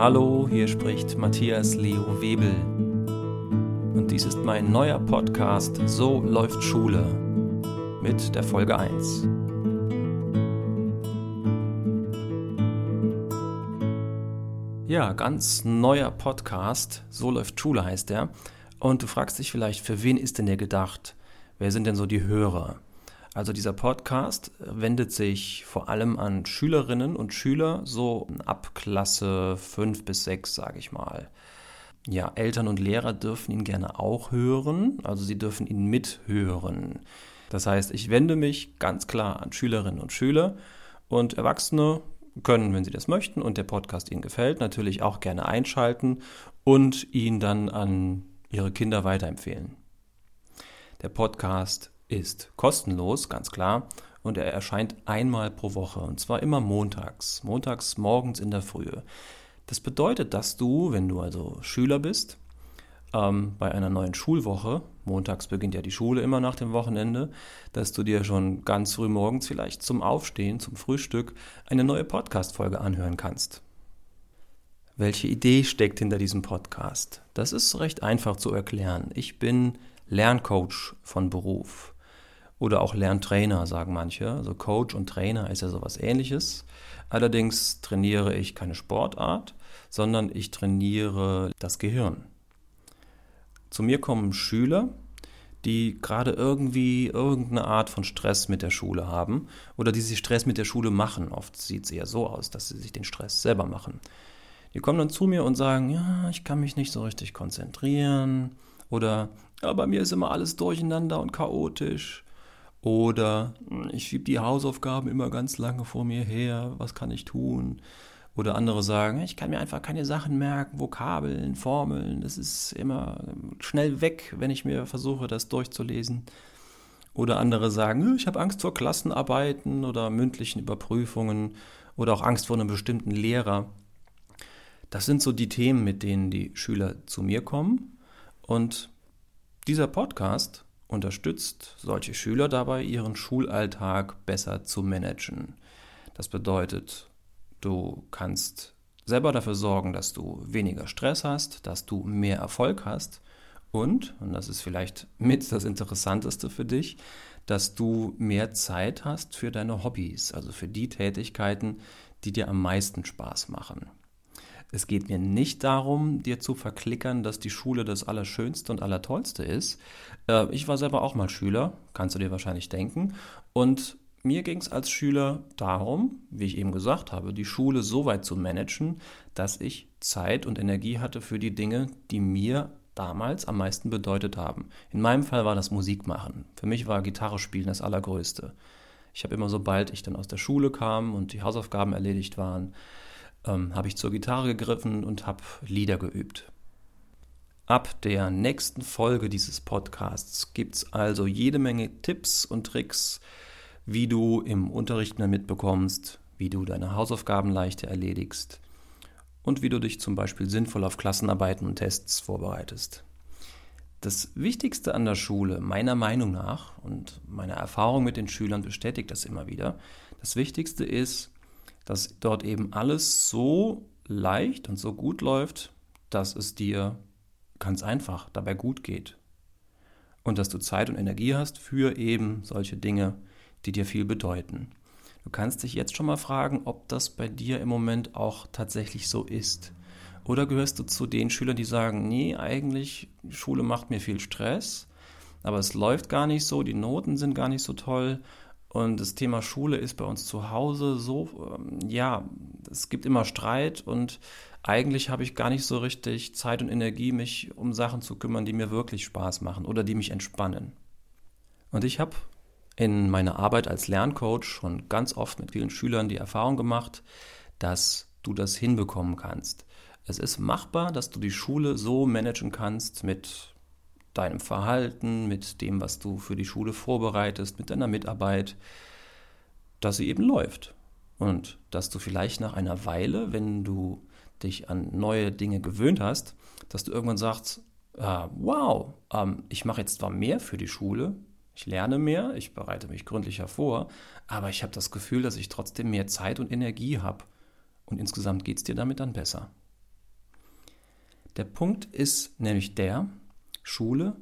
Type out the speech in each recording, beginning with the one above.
Hallo, hier spricht Matthias Leo Webel. Und dies ist mein neuer Podcast So läuft Schule mit der Folge 1. Ja, ganz neuer Podcast, So läuft Schule heißt der. Und du fragst dich vielleicht, für wen ist denn der gedacht? Wer sind denn so die Hörer? Also dieser Podcast wendet sich vor allem an Schülerinnen und Schüler, so ab Klasse 5 bis 6, sage ich mal. Ja, Eltern und Lehrer dürfen ihn gerne auch hören, also sie dürfen ihn mithören. Das heißt, ich wende mich ganz klar an Schülerinnen und Schüler und Erwachsene können, wenn sie das möchten und der Podcast ihnen gefällt, natürlich auch gerne einschalten und ihn dann an ihre Kinder weiterempfehlen. Der Podcast ist kostenlos, ganz klar, und er erscheint einmal pro Woche und zwar immer montags, montags morgens in der Frühe. Das bedeutet, dass du, wenn du also Schüler bist, ähm, bei einer neuen Schulwoche, montags beginnt ja die Schule immer nach dem Wochenende, dass du dir schon ganz früh morgens vielleicht zum Aufstehen, zum Frühstück eine neue Podcast-Folge anhören kannst. Welche Idee steckt hinter diesem Podcast? Das ist recht einfach zu erklären. Ich bin Lerncoach von Beruf oder auch Lerntrainer, sagen manche. Also Coach und Trainer ist ja sowas ähnliches. Allerdings trainiere ich keine Sportart, sondern ich trainiere das Gehirn. Zu mir kommen Schüler, die gerade irgendwie irgendeine Art von Stress mit der Schule haben oder die sich Stress mit der Schule machen. Oft sieht es eher so aus, dass sie sich den Stress selber machen. Die kommen dann zu mir und sagen, ja, ich kann mich nicht so richtig konzentrieren oder ja, bei mir ist immer alles durcheinander und chaotisch oder ich schiebe die Hausaufgaben immer ganz lange vor mir her, was kann ich tun? Oder andere sagen, ich kann mir einfach keine Sachen merken, Vokabeln, Formeln, das ist immer schnell weg, wenn ich mir versuche, das durchzulesen. Oder andere sagen, ich habe Angst vor Klassenarbeiten oder mündlichen Überprüfungen oder auch Angst vor einem bestimmten Lehrer. Das sind so die Themen, mit denen die Schüler zu mir kommen. Und dieser Podcast unterstützt solche Schüler dabei, ihren Schulalltag besser zu managen. Das bedeutet, du kannst selber dafür sorgen, dass du weniger Stress hast, dass du mehr Erfolg hast und, und das ist vielleicht mit das Interessanteste für dich, dass du mehr Zeit hast für deine Hobbys, also für die Tätigkeiten, die dir am meisten Spaß machen. Es geht mir nicht darum, dir zu verklickern, dass die Schule das Allerschönste und Allertollste ist. Äh, ich war selber auch mal Schüler, kannst du dir wahrscheinlich denken. Und mir ging es als Schüler darum, wie ich eben gesagt habe, die Schule so weit zu managen, dass ich Zeit und Energie hatte für die Dinge, die mir damals am meisten bedeutet haben. In meinem Fall war das Musik machen. Für mich war Gitarre spielen das Allergrößte. Ich habe immer, sobald ich dann aus der Schule kam und die Hausaufgaben erledigt waren, ähm, habe ich zur Gitarre gegriffen und habe Lieder geübt. Ab der nächsten Folge dieses Podcasts gibt es also jede Menge Tipps und Tricks, wie du im Unterricht mehr mitbekommst, wie du deine Hausaufgaben leichter erledigst und wie du dich zum Beispiel sinnvoll auf Klassenarbeiten und Tests vorbereitest. Das Wichtigste an der Schule, meiner Meinung nach, und meine Erfahrung mit den Schülern bestätigt das immer wieder, das Wichtigste ist, dass dort eben alles so leicht und so gut läuft, dass es dir ganz einfach dabei gut geht. Und dass du Zeit und Energie hast für eben solche Dinge, die dir viel bedeuten. Du kannst dich jetzt schon mal fragen, ob das bei dir im Moment auch tatsächlich so ist. Oder gehörst du zu den Schülern, die sagen, nee, eigentlich Schule macht mir viel Stress, aber es läuft gar nicht so, die Noten sind gar nicht so toll und das Thema Schule ist bei uns zu Hause so, ähm, ja, es gibt immer Streit und eigentlich habe ich gar nicht so richtig Zeit und Energie, mich um Sachen zu kümmern, die mir wirklich Spaß machen oder die mich entspannen. Und ich habe in meiner Arbeit als Lerncoach schon ganz oft mit vielen Schülern die Erfahrung gemacht, dass du das hinbekommen kannst. Es ist machbar, dass du die Schule so managen kannst mit deinem Verhalten, mit dem, was du für die Schule vorbereitest, mit deiner Mitarbeit, dass sie eben läuft. Und dass du vielleicht nach einer Weile, wenn du dich an neue Dinge gewöhnt hast, dass du irgendwann sagst, ah, wow, ähm, ich mache jetzt zwar mehr für die Schule, ich lerne mehr, ich bereite mich gründlicher vor, aber ich habe das Gefühl, dass ich trotzdem mehr Zeit und Energie habe. Und insgesamt geht es dir damit dann besser. Der Punkt ist nämlich der, Schule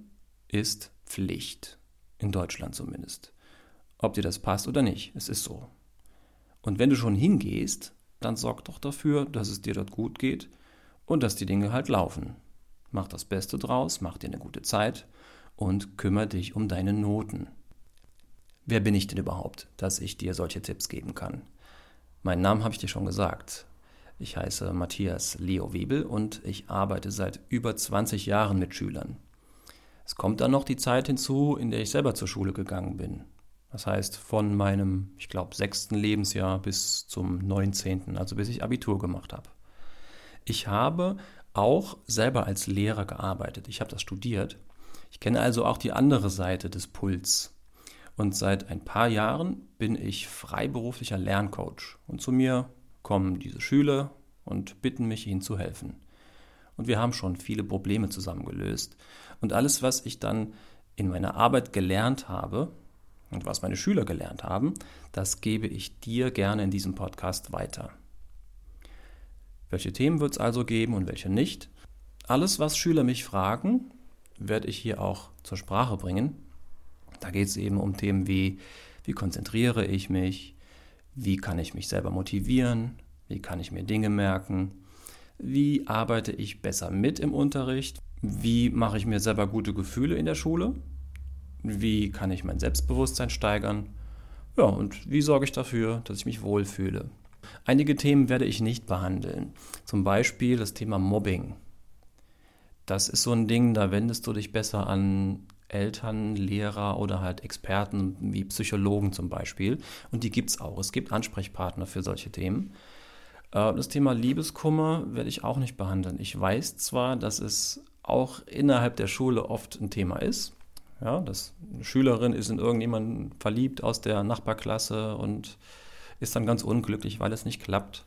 ist Pflicht. In Deutschland zumindest. Ob dir das passt oder nicht, es ist so. Und wenn du schon hingehst, dann sorg doch dafür, dass es dir dort gut geht und dass die Dinge halt laufen. Mach das Beste draus, mach dir eine gute Zeit und kümmere dich um deine Noten. Wer bin ich denn überhaupt, dass ich dir solche Tipps geben kann? Meinen Namen habe ich dir schon gesagt. Ich heiße Matthias Leo Webel und ich arbeite seit über 20 Jahren mit Schülern. Es kommt dann noch die Zeit hinzu, in der ich selber zur Schule gegangen bin. Das heißt, von meinem, ich glaube, sechsten Lebensjahr bis zum 19., also bis ich Abitur gemacht habe. Ich habe auch selber als Lehrer gearbeitet. Ich habe das studiert. Ich kenne also auch die andere Seite des Puls. Und seit ein paar Jahren bin ich freiberuflicher Lerncoach. Und zu mir kommen diese Schüler und bitten mich, ihnen zu helfen. Und wir haben schon viele Probleme zusammen gelöst. Und alles, was ich dann in meiner Arbeit gelernt habe und was meine Schüler gelernt haben, das gebe ich dir gerne in diesem Podcast weiter. Welche Themen wird es also geben und welche nicht? Alles, was Schüler mich fragen, werde ich hier auch zur Sprache bringen. Da geht es eben um Themen wie, wie konzentriere ich mich, wie kann ich mich selber motivieren, wie kann ich mir Dinge merken, wie arbeite ich besser mit im Unterricht, wie mache ich mir selber gute Gefühle in der Schule, wie kann ich mein Selbstbewusstsein steigern, ja, und wie sorge ich dafür, dass ich mich wohlfühle. Einige Themen werde ich nicht behandeln. Zum Beispiel das Thema Mobbing. Das ist so ein Ding, da wendest du dich besser an Eltern, Lehrer oder halt Experten wie Psychologen zum Beispiel. Und die gibt es auch. Es gibt Ansprechpartner für solche Themen. Äh, das Thema Liebeskummer werde ich auch nicht behandeln. Ich weiß zwar, dass es auch innerhalb der Schule oft ein Thema ist. Ja, dass eine Schülerin ist in irgendjemanden verliebt aus der Nachbarklasse und ist dann ganz unglücklich, weil es nicht klappt.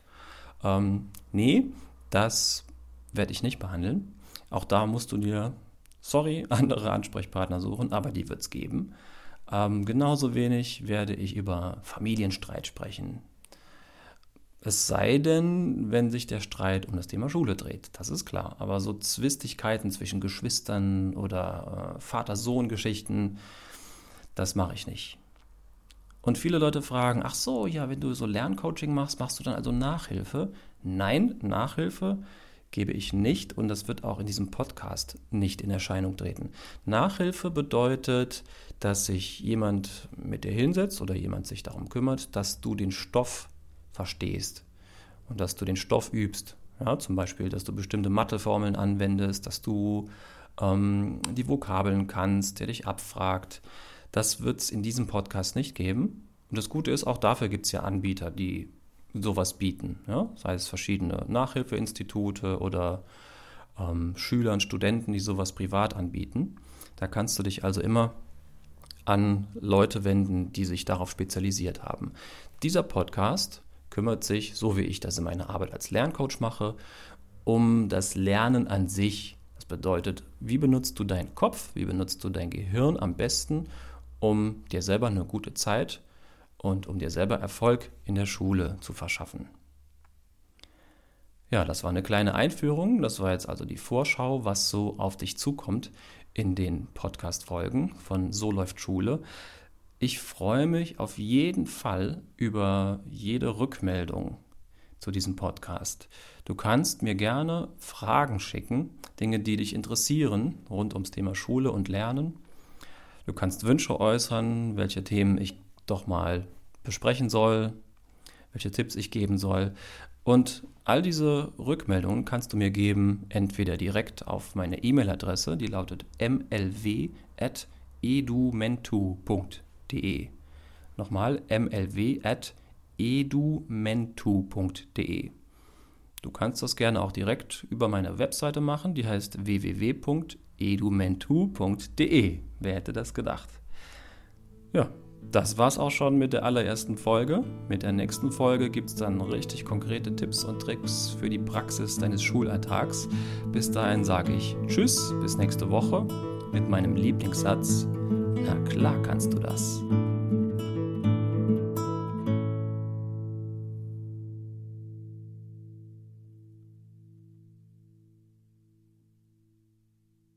Ähm, nee, das werde ich nicht behandeln. Auch da musst du dir, sorry, andere Ansprechpartner suchen, aber die wird es geben. Ähm, genauso wenig werde ich über Familienstreit sprechen. Es sei denn, wenn sich der Streit um das Thema Schule dreht, das ist klar. Aber so Zwistigkeiten zwischen Geschwistern oder äh, Vater-Sohn-Geschichten, das mache ich nicht. Und viele Leute fragen, ach so, ja, wenn du so Lerncoaching machst, machst du dann also Nachhilfe? Nein, Nachhilfe gebe ich nicht und das wird auch in diesem Podcast nicht in Erscheinung treten. Nachhilfe bedeutet, dass sich jemand mit dir hinsetzt oder jemand sich darum kümmert, dass du den Stoff verstehst und dass du den Stoff übst. Ja, zum Beispiel, dass du bestimmte Matheformeln anwendest, dass du ähm, die Vokabeln kannst, der dich abfragt, das wird es in diesem Podcast nicht geben. Und das Gute ist, auch dafür gibt es ja Anbieter, die sowas bieten. Ja? Sei es verschiedene Nachhilfeinstitute oder ähm, Schüler und Studenten, die sowas privat anbieten. Da kannst du dich also immer an Leute wenden, die sich darauf spezialisiert haben. Dieser Podcast kümmert sich, so wie ich das in meiner Arbeit als Lerncoach mache, um das Lernen an sich. Das bedeutet, wie benutzt du deinen Kopf, wie benutzt du dein Gehirn am besten, um dir selber eine gute Zeit und um dir selber Erfolg in der Schule zu verschaffen. Ja, das war eine kleine Einführung. Das war jetzt also die Vorschau, was so auf dich zukommt in den Podcast-Folgen von So läuft Schule. Ich freue mich auf jeden Fall über jede Rückmeldung zu diesem Podcast. Du kannst mir gerne Fragen schicken, Dinge, die dich interessieren rund ums Thema Schule und Lernen. Du kannst Wünsche äußern, welche Themen ich doch mal besprechen soll, welche Tipps ich geben soll. Und all diese Rückmeldungen kannst du mir geben, entweder direkt auf meine E-Mail-Adresse, die lautet mlw.edumentu.de. Nochmal mlw.edumentu.de. Du kannst das gerne auch direkt über meine Webseite machen, die heißt www.edumentu.de. Wer hätte das gedacht? Ja, das war's auch schon mit der allerersten Folge. Mit der nächsten Folge gibt es dann richtig konkrete Tipps und Tricks für die Praxis deines Schulalltags. Bis dahin sage ich Tschüss, bis nächste Woche mit meinem Lieblingssatz. Na klar kannst du das.